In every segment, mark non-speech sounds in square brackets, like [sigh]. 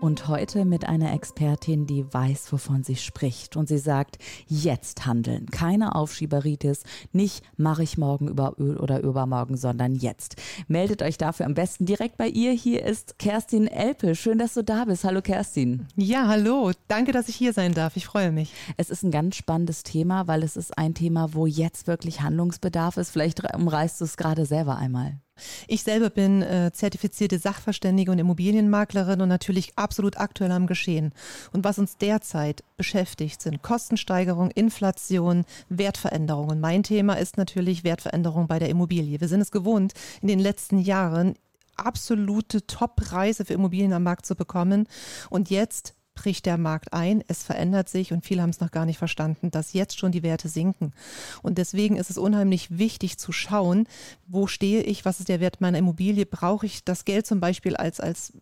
Und heute mit einer Expertin, die weiß, wovon sie spricht. Und sie sagt, jetzt handeln. Keine Aufschieberitis. Nicht mache ich morgen über oder übermorgen, sondern jetzt. Meldet euch dafür am besten direkt bei ihr. Hier ist Kerstin Elpe. Schön, dass du da bist. Hallo Kerstin. Ja, hallo. Danke, dass ich hier sein darf. Ich freue mich. Es ist ein ganz spannendes Thema, weil es ist ein Thema, wo jetzt wirklich Handlungsbedarf ist. Vielleicht umreißt du es gerade selber einmal. Ich selber bin äh, zertifizierte Sachverständige und Immobilienmaklerin und natürlich absolut aktuell am Geschehen. Und was uns derzeit beschäftigt, sind Kostensteigerung, Inflation, Wertveränderung. Und mein Thema ist natürlich Wertveränderung bei der Immobilie. Wir sind es gewohnt, in den letzten Jahren absolute Top-Preise für Immobilien am Markt zu bekommen. Und jetzt bricht der Markt ein, es verändert sich und viele haben es noch gar nicht verstanden, dass jetzt schon die Werte sinken. Und deswegen ist es unheimlich wichtig zu schauen, wo stehe ich, was ist der Wert meiner Immobilie, brauche ich das Geld zum Beispiel als, als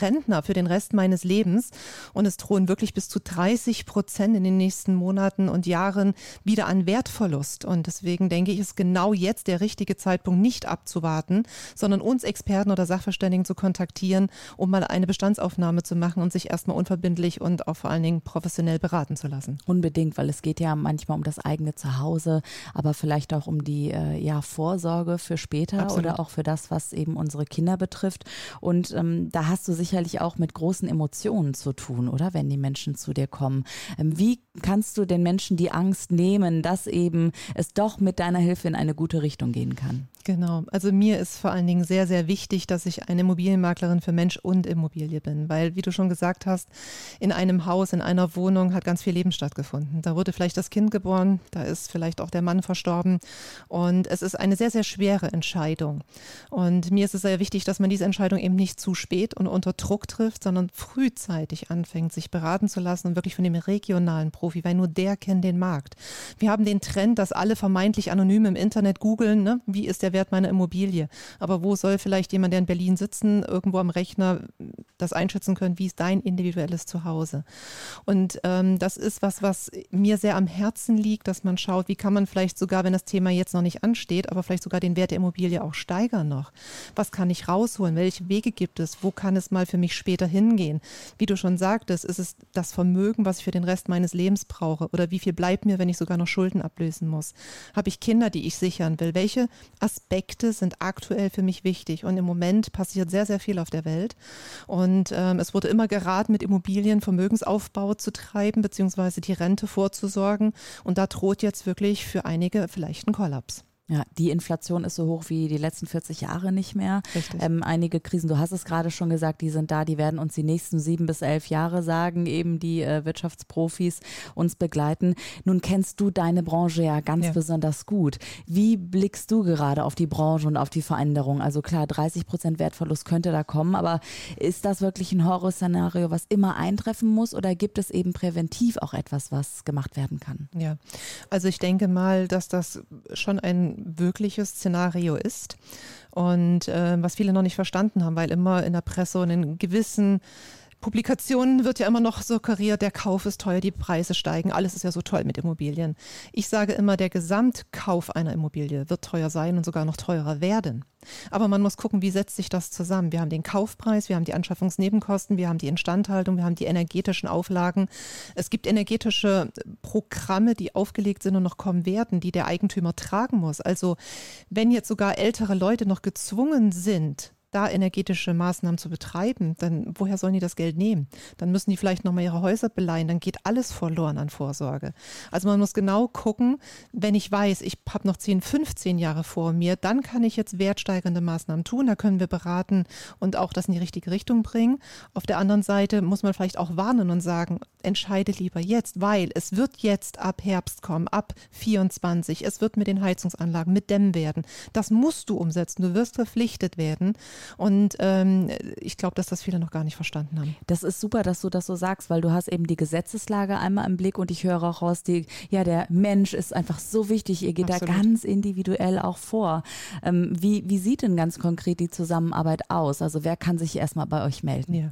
Rentner für den Rest meines Lebens und es drohen wirklich bis zu 30 Prozent in den nächsten Monaten und Jahren wieder an Wertverlust. Und deswegen denke ich, ist genau jetzt der richtige Zeitpunkt, nicht abzuwarten, sondern uns Experten oder Sachverständigen zu kontaktieren, um mal eine Bestandsaufnahme zu machen und sich erstmal unverbindlich und auch vor allen Dingen professionell beraten zu lassen. Unbedingt, weil es geht ja manchmal um das eigene Zuhause, aber vielleicht auch um die äh, ja, Vorsorge für später Absolut. oder auch für das, was eben unsere Kinder betrifft. Und ähm, da hast du sicherlich auch mit großen Emotionen zu tun, oder? Wenn die Menschen zu dir kommen. Ähm, wie kannst du den Menschen die Angst nehmen, dass eben es doch mit deiner Hilfe in eine gute Richtung gehen kann? Genau. Also mir ist vor allen Dingen sehr, sehr wichtig, dass ich eine Immobilienmaklerin für Mensch und Immobilie bin, weil, wie du schon gesagt hast, in einem Haus, in einer Wohnung hat ganz viel Leben stattgefunden. Da wurde vielleicht das Kind geboren, da ist vielleicht auch der Mann verstorben und es ist eine sehr, sehr schwere Entscheidung. Und mir ist es sehr wichtig, dass man diese Entscheidung eben nicht zu spät und unter Druck trifft, sondern frühzeitig anfängt, sich beraten zu lassen und wirklich von dem regionalen Profi, weil nur der kennt den Markt. Wir haben den Trend, dass alle vermeintlich anonym im Internet googeln, ne? wie ist der Wert meiner Immobilie? Aber wo soll vielleicht jemand, der in Berlin sitzen, irgendwo am Rechner das einschätzen können, wie ist dein individuelles Zuhause? Und ähm, das ist was, was mir sehr am Herzen liegt, dass man schaut, wie kann man vielleicht sogar, wenn das Thema jetzt noch nicht ansteht, aber vielleicht sogar den Wert der Immobilie auch steigern noch. Was kann ich rausholen? Welche Wege gibt es? Wo kann es mal für mich später hingehen. Wie du schon sagtest, ist es das Vermögen, was ich für den Rest meines Lebens brauche oder wie viel bleibt mir, wenn ich sogar noch Schulden ablösen muss? Habe ich Kinder, die ich sichern will? Welche Aspekte sind aktuell für mich wichtig? Und im Moment passiert sehr, sehr viel auf der Welt. Und ähm, es wurde immer geraten, mit Immobilien Vermögensaufbau zu treiben, beziehungsweise die Rente vorzusorgen. Und da droht jetzt wirklich für einige vielleicht ein Kollaps. Ja, die Inflation ist so hoch wie die letzten 40 Jahre nicht mehr. Ähm, einige Krisen, du hast es gerade schon gesagt, die sind da, die werden uns die nächsten sieben bis elf Jahre sagen, eben die äh, Wirtschaftsprofis uns begleiten. Nun kennst du deine Branche ja ganz ja. besonders gut. Wie blickst du gerade auf die Branche und auf die Veränderung? Also klar, 30 Prozent Wertverlust könnte da kommen, aber ist das wirklich ein Horrorszenario, was immer eintreffen muss oder gibt es eben präventiv auch etwas, was gemacht werden kann? Ja, also ich denke mal, dass das schon ein wirkliches Szenario ist und äh, was viele noch nicht verstanden haben, weil immer in der Presse und in gewissen Publikationen wird ja immer noch suggeriert, der Kauf ist teuer, die Preise steigen, alles ist ja so toll mit Immobilien. Ich sage immer, der Gesamtkauf einer Immobilie wird teuer sein und sogar noch teurer werden. Aber man muss gucken, wie setzt sich das zusammen. Wir haben den Kaufpreis, wir haben die Anschaffungsnebenkosten, wir haben die Instandhaltung, wir haben die energetischen Auflagen. Es gibt energetische Programme, die aufgelegt sind und noch kommen werden, die der Eigentümer tragen muss. Also wenn jetzt sogar ältere Leute noch gezwungen sind, da energetische Maßnahmen zu betreiben, dann woher sollen die das Geld nehmen? Dann müssen die vielleicht nochmal ihre Häuser beleihen, dann geht alles verloren an Vorsorge. Also man muss genau gucken, wenn ich weiß, ich habe noch 10, 15 Jahre vor mir, dann kann ich jetzt wertsteigernde Maßnahmen tun, da können wir beraten und auch das in die richtige Richtung bringen. Auf der anderen Seite muss man vielleicht auch warnen und sagen, entscheide lieber jetzt, weil es wird jetzt ab Herbst kommen, ab 24, es wird mit den Heizungsanlagen, mit Dämmen werden. Das musst du umsetzen, du wirst verpflichtet werden Und ähm, ich glaube, dass das viele noch gar nicht verstanden haben. Das ist super, dass du das so sagst, weil du hast eben die Gesetzeslage einmal im Blick und ich höre auch raus, die, ja, der Mensch ist einfach so wichtig. Ihr geht Absolut. da ganz individuell auch vor. Ähm, wie, wie sieht denn ganz konkret die Zusammenarbeit aus? Also wer kann sich erstmal bei euch melden? Ja.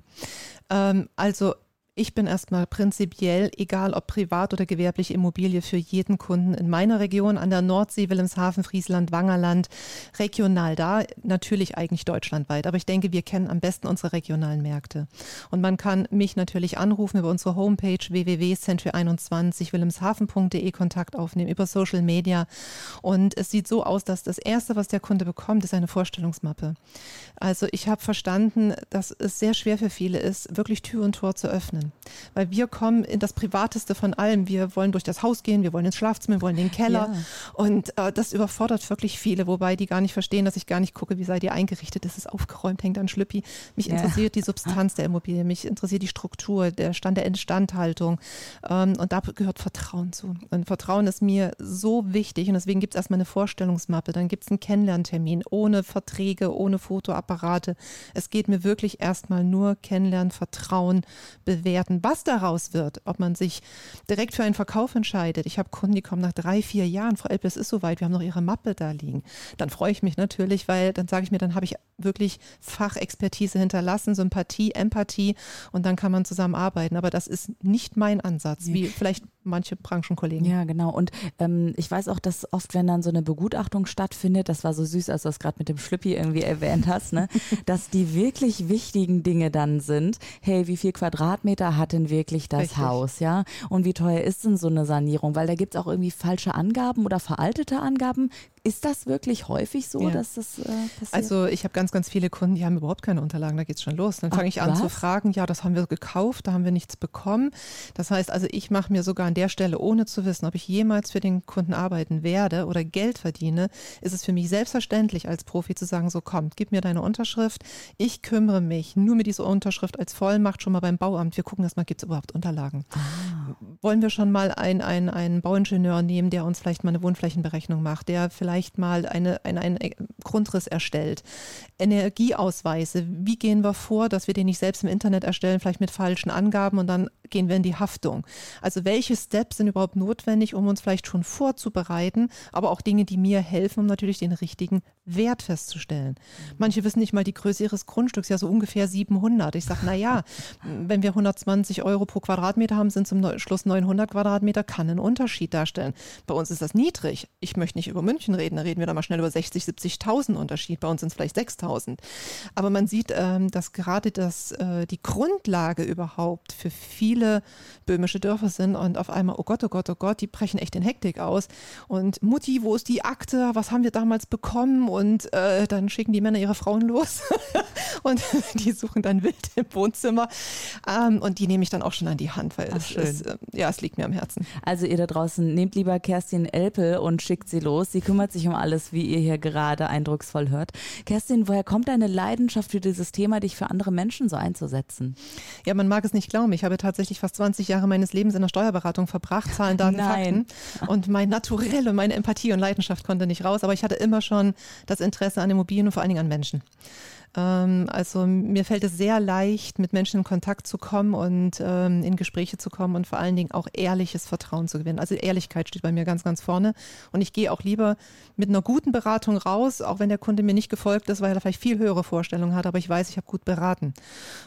Ähm, also ich bin erstmal prinzipiell, egal ob privat oder gewerbliche Immobilie, für jeden Kunden in meiner Region an der Nordsee, Wilhelmshaven, Friesland, Wangerland, regional da, natürlich eigentlich deutschlandweit. Aber ich denke, wir kennen am besten unsere regionalen Märkte. Und man kann mich natürlich anrufen über unsere Homepage www.century21 wilhelmshaven.de Kontakt aufnehmen, über Social Media. Und es sieht so aus, dass das Erste, was der Kunde bekommt, ist eine Vorstellungsmappe. Also ich habe verstanden, dass es sehr schwer für viele ist, wirklich Tür und Tor zu öffnen. Weil wir kommen in das Privateste von allem. Wir wollen durch das Haus gehen, wir wollen ins Schlafzimmer, wir wollen in den Keller. Ja. Und äh, das überfordert wirklich viele, wobei die gar nicht verstehen, dass ich gar nicht gucke, wie seid ihr eingerichtet, ist es aufgeräumt, hängt an Schlüppi. Mich ja. interessiert die Substanz der Immobilie, mich interessiert die Struktur, der Stand der Instandhaltung. Ähm, und da gehört Vertrauen zu. Und Vertrauen ist mir so wichtig und deswegen gibt es erstmal eine Vorstellungsmappe, dann gibt es einen Kennenlerntermin ohne Verträge, ohne Fotoapparate. Es geht mir wirklich erstmal nur Kennenlernen, Vertrauen, bewerten bewerten, was daraus wird, ob man sich direkt für einen Verkauf entscheidet. Ich habe Kunden, die kommen nach drei, vier Jahren, Frau Elpe, es ist soweit, wir haben noch Ihre Mappe da liegen. Dann freue ich mich natürlich, weil dann sage ich mir, dann habe ich wirklich Fachexpertise hinterlassen, Sympathie, Empathie und dann kann man zusammenarbeiten. Aber das ist nicht mein Ansatz, wie vielleicht manche Branchenkollegen. Ja, genau. Und ähm, ich weiß auch, dass oft, wenn dann so eine Begutachtung stattfindet, das war so süß, als du das gerade mit dem Schlüppi irgendwie erwähnt hast, ne, [laughs] dass die wirklich wichtigen Dinge dann sind, hey, wie viel Quadratmeter hat denn wirklich das Richtig. Haus, ja? Und wie teuer ist denn so eine Sanierung? Weil da gibt es auch irgendwie falsche Angaben oder veraltete Angaben. Ist das wirklich häufig so, ja. dass das äh, passiert? Also ich habe ganz, ganz viele Kunden, die haben überhaupt keine Unterlagen, da geht es schon los. Dann fange ich an was? zu fragen, ja, das haben wir gekauft, da haben wir nichts bekommen. Das heißt also, ich mache mir sogar an der Stelle, ohne zu wissen, ob ich jemals für den Kunden arbeiten werde oder Geld verdiene, ist es für mich selbstverständlich als Profi zu sagen, so kommt, gib mir deine Unterschrift, ich kümmere mich nur mit dieser Unterschrift als Vollmacht schon mal beim Bauamt. Wir gucken erstmal, gibt es überhaupt Unterlagen. Ah. Wollen wir schon mal einen, einen Bauingenieur nehmen, der uns vielleicht mal eine Wohnflächenberechnung macht, der vielleicht vielleicht mal eine, eine, einen Grundriss erstellt. Energieausweise, wie gehen wir vor, dass wir den nicht selbst im Internet erstellen, vielleicht mit falschen Angaben und dann gehen wir in die Haftung. Also welche Steps sind überhaupt notwendig, um uns vielleicht schon vorzubereiten, aber auch Dinge, die mir helfen, um natürlich den richtigen Wert festzustellen. Manche wissen nicht mal die Größe ihres Grundstücks, ja so ungefähr 700. Ich sage, naja, wenn wir 120 Euro pro Quadratmeter haben, sind zum Schluss 900 Quadratmeter, kann einen Unterschied darstellen. Bei uns ist das niedrig. Ich möchte nicht über München reden, da reden wir da mal schnell über 60, 70.000 Unterschied. Bei uns sind es vielleicht 6.000. Aber man sieht, ähm, dass gerade das äh, die Grundlage überhaupt für viele böhmische Dörfer sind und auf einmal, oh Gott, oh Gott, oh Gott, die brechen echt in Hektik aus. Und Mutti, wo ist die Akte? Was haben wir damals bekommen? Und äh, dann schicken die Männer ihre Frauen los [laughs] und [laughs] die suchen dann wild im Wohnzimmer. Ähm, und die nehme ich dann auch schon an die Hand, weil Ach, es, ist, äh, ja, es liegt mir am Herzen. Also ihr da draußen, nehmt lieber Kerstin Elpel und schickt sie los. Sie kümmert sich um alles, wie ihr hier gerade eindrucksvoll hört. Kerstin, woher kommt deine Leidenschaft für dieses Thema, dich für andere Menschen so einzusetzen? Ja, man mag es nicht glauben. Ich habe tatsächlich fast 20 Jahre meines Lebens in der Steuerberatung verbracht, Zahlen, Daten, [laughs] Nein. Fakten. Und mein Naturell und meine Empathie und Leidenschaft konnte nicht raus. Aber ich hatte immer schon das Interesse an Immobilien und vor allen Dingen an Menschen. Ähm, also mir fällt es sehr leicht, mit Menschen in Kontakt zu kommen und ähm, in Gespräche zu kommen und vor allen Dingen auch ehrliches Vertrauen zu gewinnen. Also Ehrlichkeit steht bei mir ganz, ganz vorne. Und ich gehe auch lieber mit einer guten Beratung raus, auch wenn der Kunde mir nicht gefolgt ist, weil er vielleicht viel höhere Vorstellungen hat, aber ich weiß, ich habe gut beraten.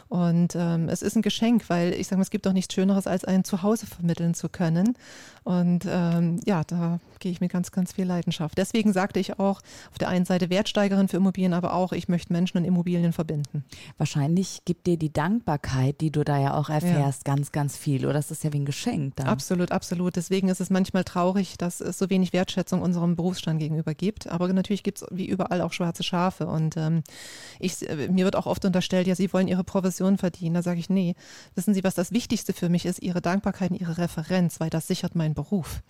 Und ähm, es ist ein Geschenk, weil ich sage mal, es gibt doch nichts Schöneres, als ein Zuhause vermitteln zu können. Und ähm, ja, da gehe ich mit ganz, ganz viel Leidenschaft. Deswegen sagte ich auch auf der einen Seite Wertsteigerin für Immobilien, aber auch, ich möchte Menschen und Immobilien verbinden. Wahrscheinlich gibt dir die Dankbarkeit, die du da ja auch erfährst, ja. ganz, ganz viel. Oder das ist ja wie ein Geschenk. Dann. Absolut, absolut. Deswegen ist es manchmal traurig, dass es so wenig Wertschätzung unserem Berufsstand gegenüber gibt. Aber natürlich gibt es wie überall auch schwarze Schafe. Und ähm, ich, mir wird auch oft unterstellt, ja, Sie wollen Ihre Provision verdienen. Da sage ich, nee, wissen Sie, was das Wichtigste für mich ist? Ihre Dankbarkeit und Ihre Referenz, weil das sichert meinen Beruf.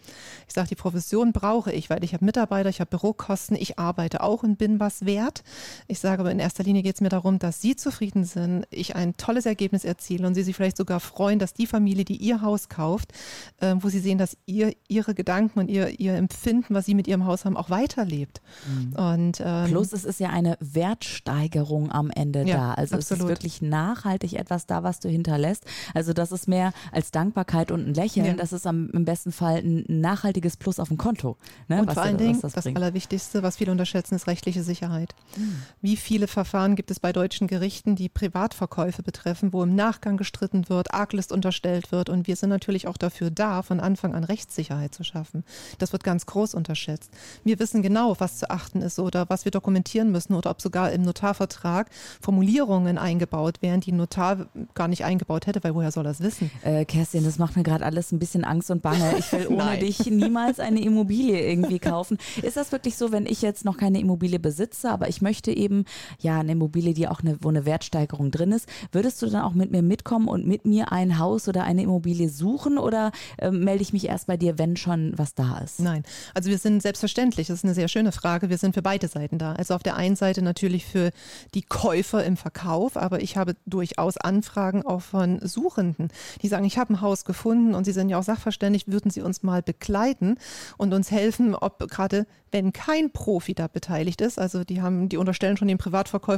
Ich sage, die Provision brauche ich, weil ich habe Mitarbeiter, ich habe Bürokosten, ich arbeite auch und bin was wert. Ich sage aber in erster Linie, Linie geht es mir darum, dass Sie zufrieden sind, ich ein tolles Ergebnis erziele und Sie sich vielleicht sogar freuen, dass die Familie, die Ihr Haus kauft, äh, wo Sie sehen, dass ihr Ihre Gedanken und Ihr, ihr Empfinden, was Sie mit Ihrem Haus haben, auch weiterlebt. Mhm. Und, ähm, Plus es ist ja eine Wertsteigerung am Ende ja, da. Also absolut. es ist wirklich nachhaltig etwas da, was du hinterlässt. Also das ist mehr als Dankbarkeit und ein Lächeln. Ja. Das ist am, im besten Fall ein nachhaltiges Plus auf dem Konto. Ne, und vor allen Dingen, das, das Allerwichtigste, was viele unterschätzen, ist rechtliche Sicherheit. Mhm. Wie viele Verfahren gibt es bei deutschen Gerichten, die Privatverkäufe betreffen, wo im Nachgang gestritten wird, Arglist unterstellt wird und wir sind natürlich auch dafür da, von Anfang an Rechtssicherheit zu schaffen. Das wird ganz groß unterschätzt. Wir wissen genau, was zu achten ist oder was wir dokumentieren müssen oder ob sogar im Notarvertrag Formulierungen eingebaut werden, die ein Notar gar nicht eingebaut hätte, weil woher soll das wissen? Äh, Kerstin, das macht mir gerade alles ein bisschen Angst und Bange. Ich will [laughs] ohne dich niemals eine Immobilie irgendwie kaufen. [laughs] Ist das wirklich so, wenn ich jetzt noch keine Immobilie besitze, aber ich möchte eben ja eine Immobilie, die auch eine, wo eine Wertsteigerung drin ist, würdest du dann auch mit mir mitkommen und mit mir ein Haus oder eine Immobilie suchen oder äh, melde ich mich erst bei dir, wenn schon was da ist? Nein, also wir sind selbstverständlich, das ist eine sehr schöne Frage, wir sind für beide Seiten da. Also auf der einen Seite natürlich für die Käufer im Verkauf, aber ich habe durchaus Anfragen auch von Suchenden, die sagen, ich habe ein Haus gefunden und sie sind ja auch sachverständig, würden sie uns mal begleiten und uns helfen, ob gerade wenn kein Profi da beteiligt ist, also die haben, die unterstellen schon den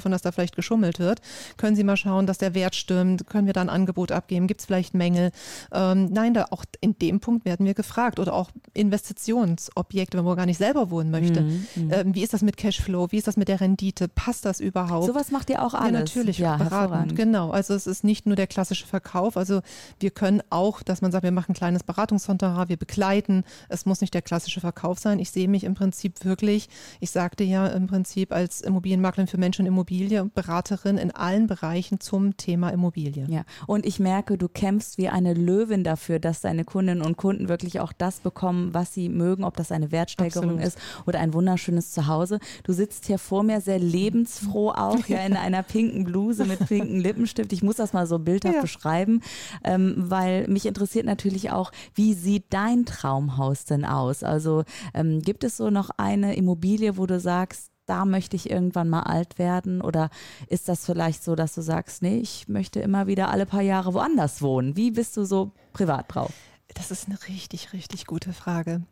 Privatverkäufern, dass da vielleicht geschummelt wird, können Sie mal schauen, dass der Wert stimmt, können wir da ein Angebot abgeben, gibt es vielleicht Mängel? Ähm, nein, da auch in dem Punkt werden wir gefragt oder auch Investitionsobjekte, wenn man gar nicht selber wohnen möchte. Mhm, mhm, ähm, wie ist das mit Cashflow? Wie ist das mit der Rendite? Passt das überhaupt? Sowas macht ihr auch alles. Ja, natürlich, ja, beratend. Genau, also es ist nicht nur der klassische Verkauf, also wir können auch, dass man sagt, wir machen ein kleines Beratungshonorar, wir begleiten. Es muss nicht der klassische Verkauf sein. Ich sehe mich im Prinzip wirklich, ich sagte ja im Prinzip als Immobilienmaklerin für Menschen und Immobilie, Beraterin in allen Bereichen zum Thema Immobilie. Ja, und ich merke, du kämpfst wie eine Löwin dafür, dass deine Kundinnen und Kunden wirklich auch das bekommen, was sie mögen, ob das eine Wertsteigerung Absolut. ist oder ein wunderschönes Zuhause. Du sitzt hier vor mir sehr lebensfroh auch, ja, in einer pinken Bluse mit pinken Lippenstift. Ich muss das mal so bildhaft ja. beschreiben, ähm, weil mich interessiert natürlich auch, wie sieht dein Traumhaus denn aus? Also ähm, gibt es so noch eine Immobilie, wo du sagst, da möchte ich irgendwann mal alt werden? Oder ist das vielleicht so, dass du sagst, nee, ich möchte immer wieder alle paar Jahre woanders wohnen? Wie bist du so privat drauf? Das ist eine richtig, richtig gute Frage.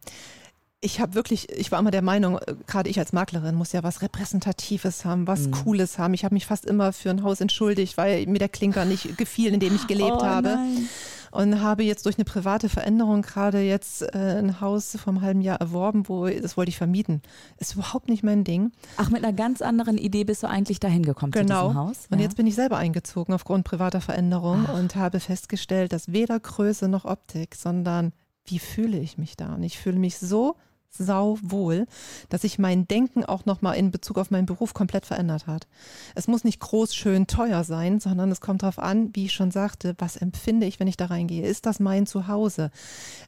Ich habe wirklich, ich war immer der Meinung, äh, gerade ich als Maklerin muss ja was Repräsentatives haben, was mhm. Cooles haben. Ich habe mich fast immer für ein Haus entschuldigt, weil mir der Klinker nicht gefiel, in dem ich gelebt oh, habe. Nein und habe jetzt durch eine private Veränderung gerade jetzt äh, ein Haus vom halben Jahr erworben, wo das wollte ich vermieten. Ist überhaupt nicht mein Ding. Ach, mit einer ganz anderen Idee bist du eigentlich dahin gekommen genau. zu diesem Haus. Und jetzt bin ich selber eingezogen aufgrund privater Veränderung Ach. und habe festgestellt, dass weder Größe noch Optik, sondern wie fühle ich mich da? Und ich fühle mich so sau wohl, dass sich mein Denken auch nochmal in Bezug auf meinen Beruf komplett verändert hat. Es muss nicht groß, schön, teuer sein, sondern es kommt darauf an, wie ich schon sagte, was empfinde ich, wenn ich da reingehe? Ist das mein Zuhause?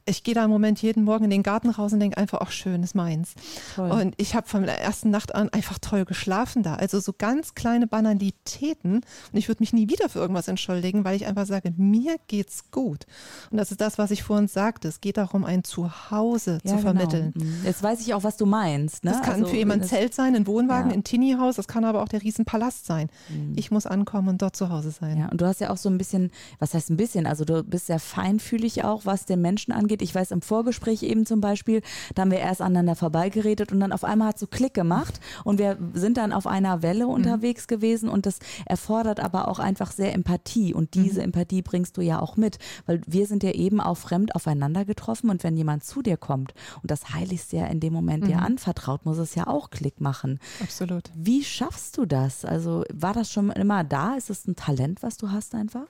Ich gehe da im Moment jeden Morgen in den Garten raus und denke einfach, ach schön, ist meins. Toll. Und ich habe von der ersten Nacht an einfach toll geschlafen da. Also so ganz kleine Banalitäten. Und ich würde mich nie wieder für irgendwas entschuldigen, weil ich einfach sage, mir geht's gut. Und das ist das, was ich vorhin sagte. Es geht darum, ein Zuhause ja, zu genau. vermitteln. Mhm. Jetzt weiß ich auch, was du meinst. Ne? Das kann also, für jemanden ein Zelt sein, ein Wohnwagen, ja. ein Tini-Haus, das kann aber auch der Riesenpalast sein. Mhm. Ich muss ankommen und dort zu Hause sein. Ja, und du hast ja auch so ein bisschen, was heißt ein bisschen, also du bist sehr feinfühlig auch, was den Menschen angeht. Ich weiß im Vorgespräch eben zum Beispiel, da haben wir erst aneinander vorbeigeredet und dann auf einmal hat es so Klick gemacht und wir sind dann auf einer Welle mhm. unterwegs mhm. gewesen und das erfordert aber auch einfach sehr Empathie und diese mhm. Empathie bringst du ja auch mit, weil wir sind ja eben auch fremd aufeinander getroffen und wenn jemand zu dir kommt und das heiligste ist ja in dem Moment mhm. dir anvertraut, muss es ja auch Klick machen. Absolut. Wie schaffst du das? Also war das schon immer da? Ist es ein Talent, was du hast einfach?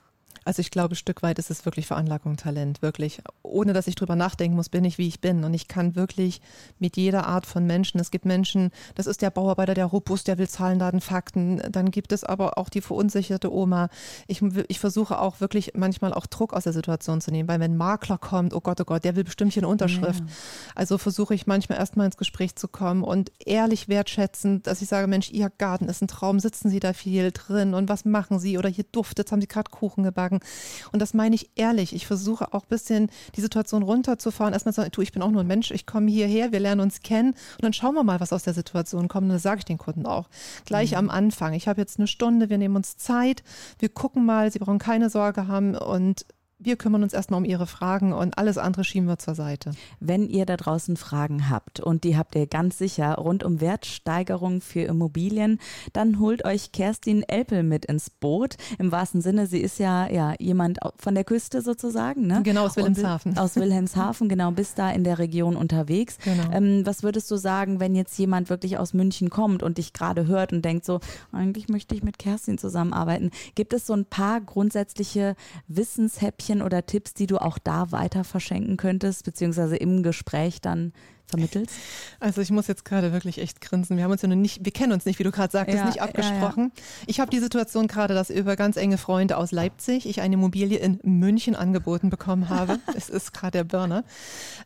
Also ich glaube, ein Stück weit ist es wirklich Veranlagung, Talent, wirklich. Ohne dass ich drüber nachdenken muss, bin ich, wie ich bin. Und ich kann wirklich mit jeder Art von Menschen, es gibt Menschen, das ist der Bauarbeiter, der robust, der will Zahlen, Daten, Fakten. Dann gibt es aber auch die verunsicherte Oma. Ich, ich versuche auch wirklich manchmal auch Druck aus der Situation zu nehmen, weil wenn ein Makler kommt, oh Gott, oh Gott, der will bestimmt hier eine Unterschrift. Ja. Also versuche ich manchmal erstmal ins Gespräch zu kommen und ehrlich wertschätzend, dass ich sage, Mensch, Ihr Garten ist ein Traum, sitzen Sie da viel drin und was machen Sie? Oder hier duftet, haben Sie gerade Kuchen gebacken machen. Und das meine ich ehrlich. Ich versuche auch ein bisschen die Situation runterzufahren. Erstmal sagen, du, ich bin auch nur ein Mensch, ich komme hierher, wir lernen uns kennen und dann schauen wir mal, was aus der Situation kommt. Und das sage ich den Kunden auch. Gleich mhm. am Anfang. Ich habe jetzt eine Stunde, wir nehmen uns Zeit, wir gucken mal, sie brauchen keine Sorge haben und wir kümmern uns erstmal um Ihre Fragen und alles andere schieben wir zur Seite. Wenn ihr da draußen Fragen habt und die habt ihr ganz sicher rund um Wertsteigerung für Immobilien, dann holt euch Kerstin Elpel mit ins Boot. Im wahrsten Sinne, sie ist ja, ja jemand von der Küste sozusagen. Ne? Genau, aus Wilhelmshaven. Und aus Wilhelmshaven, [laughs] genau, bist da in der Region unterwegs. Genau. Ähm, was würdest du sagen, wenn jetzt jemand wirklich aus München kommt und dich gerade hört und denkt so, eigentlich möchte ich mit Kerstin zusammenarbeiten. Gibt es so ein paar grundsätzliche Wissenshäppchen, Häppchen oder Tipps, die du auch da weiter verschenken könntest, beziehungsweise im Gespräch dann vermittelst? Also ich muss jetzt gerade wirklich echt grinsen. Wir haben uns ja noch nicht, wir kennen uns nicht, wie du gerade sagtest, ja, nicht abgesprochen. Ja, ja. Ich habe die Situation gerade, dass über ganz enge Freunde aus Leipzig ich eine Immobilie in München angeboten bekommen habe. [laughs] es ist gerade der Burner.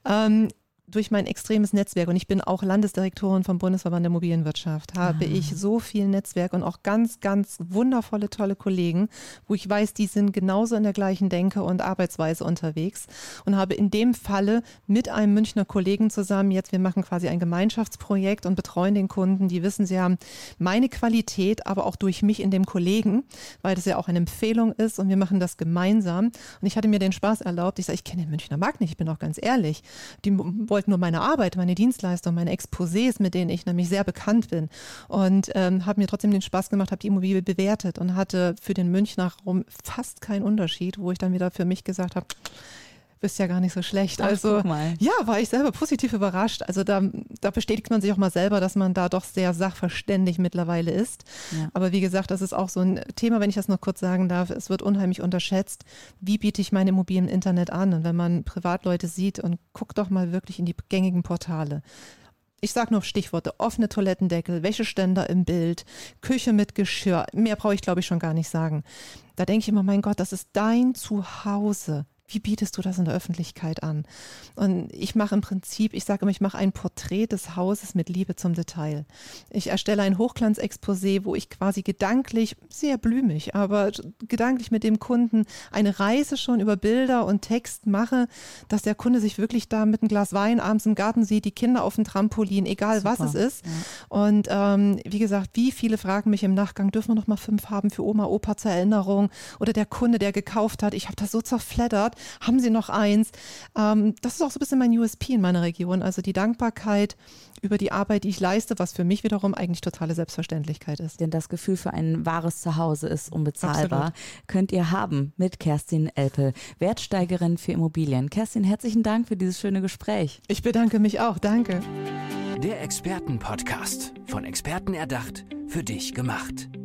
Ähm, durch mein extremes Netzwerk. Und ich bin auch Landesdirektorin vom Bundesverband der Mobilienwirtschaft, habe ah. ich so viel Netzwerk und auch ganz, ganz wundervolle, tolle Kollegen, wo ich weiß, die sind genauso in der gleichen Denke und Arbeitsweise unterwegs. Und habe in dem Falle mit einem Münchner Kollegen zusammen jetzt, wir machen quasi ein Gemeinschaftsprojekt und betreuen den Kunden, die wissen, sie haben meine Qualität, aber auch durch mich in dem Kollegen, weil das ja auch eine Empfehlung ist. Und wir machen das gemeinsam. Und ich hatte mir den Spaß erlaubt, ich sage, ich kenne den Münchner Markt nicht, ich bin auch ganz ehrlich, die wollten wollten nur meine Arbeit, meine Dienstleistung, meine Exposés, mit denen ich nämlich sehr bekannt bin. Und ähm, habe mir trotzdem den Spaß gemacht, habe die Immobilie bewertet und hatte für den Münchner Raum fast keinen Unterschied, wo ich dann wieder für mich gesagt habe, bist ja gar nicht so schlecht. Ach, also ja, war ich selber positiv überrascht. Also da, da bestätigt man sich auch mal selber, dass man da doch sehr sachverständig mittlerweile ist. Ja. Aber wie gesagt, das ist auch so ein Thema, wenn ich das noch kurz sagen darf. Es wird unheimlich unterschätzt. Wie biete ich meine Immobilien im Internet an? Und wenn man Privatleute sieht und guckt doch mal wirklich in die gängigen Portale ich sage nur Stichworte, offene Toilettendeckel, Wäscheständer im Bild, Küche mit Geschirr, mehr brauche ich glaube ich schon gar nicht sagen. Da denke ich immer, mein Gott, das ist dein Zuhause wie bietest du das in der Öffentlichkeit an? Und ich mache im Prinzip, ich sage immer, ich mache ein Porträt des Hauses mit Liebe zum Detail. Ich erstelle ein Hochglanzexposé, wo ich quasi gedanklich, sehr blümig, aber gedanklich mit dem Kunden eine Reise schon über Bilder und Text mache, dass der Kunde sich wirklich da mit einem Glas Wein abends im Garten sieht, die Kinder auf dem Trampolin, egal Super. was es ist. Ja. Und ähm, wie gesagt, wie viele fragen mich im Nachgang, dürfen wir noch mal fünf haben für Oma, Opa zur Erinnerung? Oder der Kunde, der gekauft hat, ich habe das so zerfleddert haben Sie noch eins? Ähm, das ist auch so ein bisschen mein USP in meiner Region, also die Dankbarkeit über die Arbeit, die ich leiste, was für mich wiederum eigentlich totale Selbstverständlichkeit ist. Denn das Gefühl für ein wahres Zuhause ist unbezahlbar. Absolut. Könnt ihr haben mit Kerstin Elpel, Wertsteigerin für Immobilien. Kerstin, herzlichen Dank für dieses schöne Gespräch. Ich bedanke mich auch. Danke. Der Expertenpodcast. Von Experten erdacht, für dich gemacht.